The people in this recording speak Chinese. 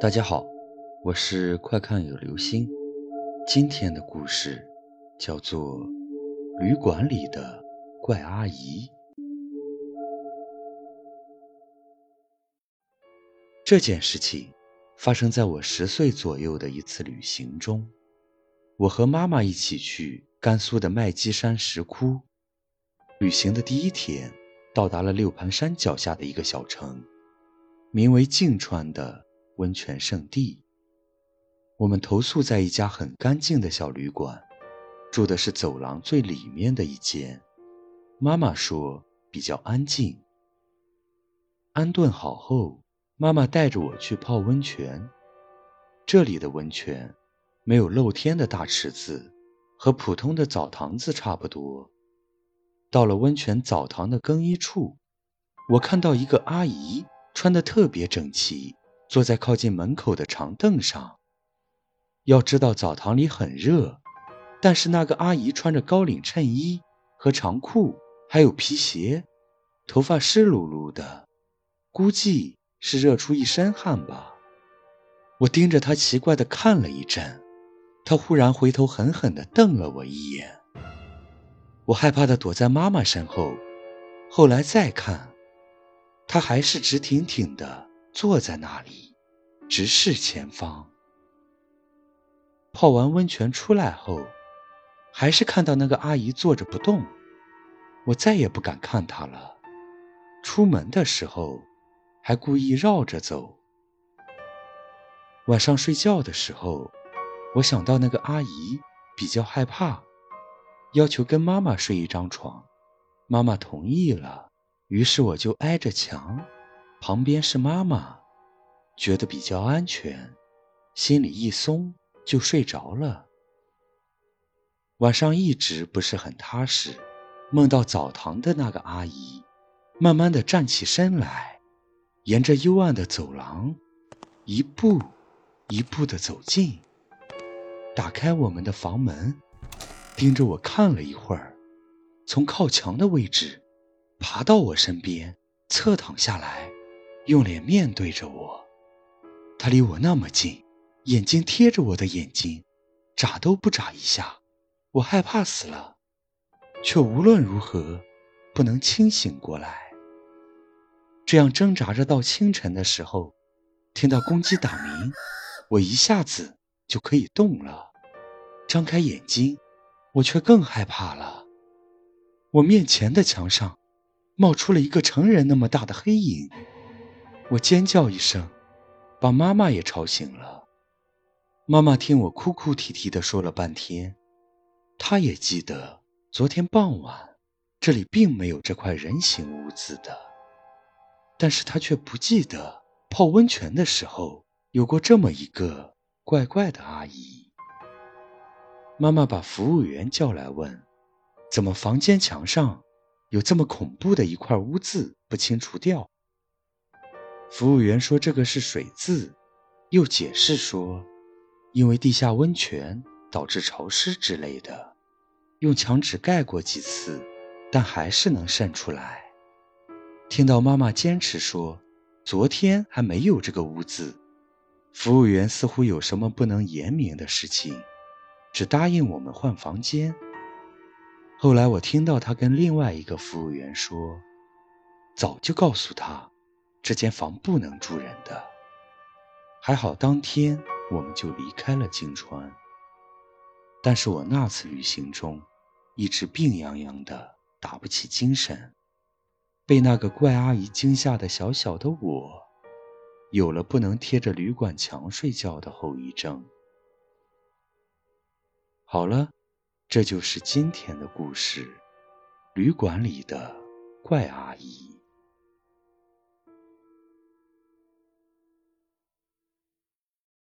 大家好，我是快看有流星。今天的故事叫做《旅馆里的怪阿姨》。这件事情发生在我十岁左右的一次旅行中。我和妈妈一起去甘肃的麦积山石窟。旅行的第一天，到达了六盘山脚下的一个小城，名为泾川的。温泉圣地。我们投宿在一家很干净的小旅馆，住的是走廊最里面的一间。妈妈说比较安静。安顿好后，妈妈带着我去泡温泉。这里的温泉没有露天的大池子，和普通的澡堂子差不多。到了温泉澡堂的更衣处，我看到一个阿姨穿得特别整齐。坐在靠近门口的长凳上。要知道澡堂里很热，但是那个阿姨穿着高领衬衣和长裤，还有皮鞋，头发湿漉漉的，估计是热出一身汗吧。我盯着她奇怪的看了一阵，她忽然回头狠狠地瞪了我一眼。我害怕地躲在妈妈身后。后来再看，她还是直挺挺的。坐在那里，直视前方。泡完温泉出来后，还是看到那个阿姨坐着不动。我再也不敢看她了。出门的时候，还故意绕着走。晚上睡觉的时候，我想到那个阿姨比较害怕，要求跟妈妈睡一张床，妈妈同意了。于是我就挨着墙。旁边是妈妈，觉得比较安全，心里一松就睡着了。晚上一直不是很踏实，梦到澡堂的那个阿姨，慢慢的站起身来，沿着幽暗的走廊，一步一步的走近，打开我们的房门，盯着我看了一会儿，从靠墙的位置爬到我身边，侧躺下来。用脸面对着我，他离我那么近，眼睛贴着我的眼睛，眨都不眨一下，我害怕死了，却无论如何不能清醒过来。这样挣扎着到清晨的时候，听到公鸡打鸣，我一下子就可以动了。张开眼睛，我却更害怕了。我面前的墙上冒出了一个成人那么大的黑影。我尖叫一声，把妈妈也吵醒了。妈妈听我哭哭啼啼的说了半天，她也记得昨天傍晚这里并没有这块人形屋子的，但是她却不记得泡温泉的时候有过这么一个怪怪的阿姨。妈妈把服务员叫来问：“怎么房间墙上有这么恐怖的一块污渍不清除掉？”服务员说：“这个是水渍。”又解释说：“因为地下温泉导致潮湿之类的，用墙纸盖过几次，但还是能渗出来。”听到妈妈坚持说昨天还没有这个污渍，服务员似乎有什么不能言明的事情，只答应我们换房间。后来我听到他跟另外一个服务员说：“早就告诉他。”这间房不能住人的，还好当天我们就离开了金川。但是我那次旅行中，一直病怏怏的，打不起精神，被那个怪阿姨惊吓的小小的我，有了不能贴着旅馆墙睡觉的后遗症。好了，这就是今天的故事，旅馆里的怪阿姨。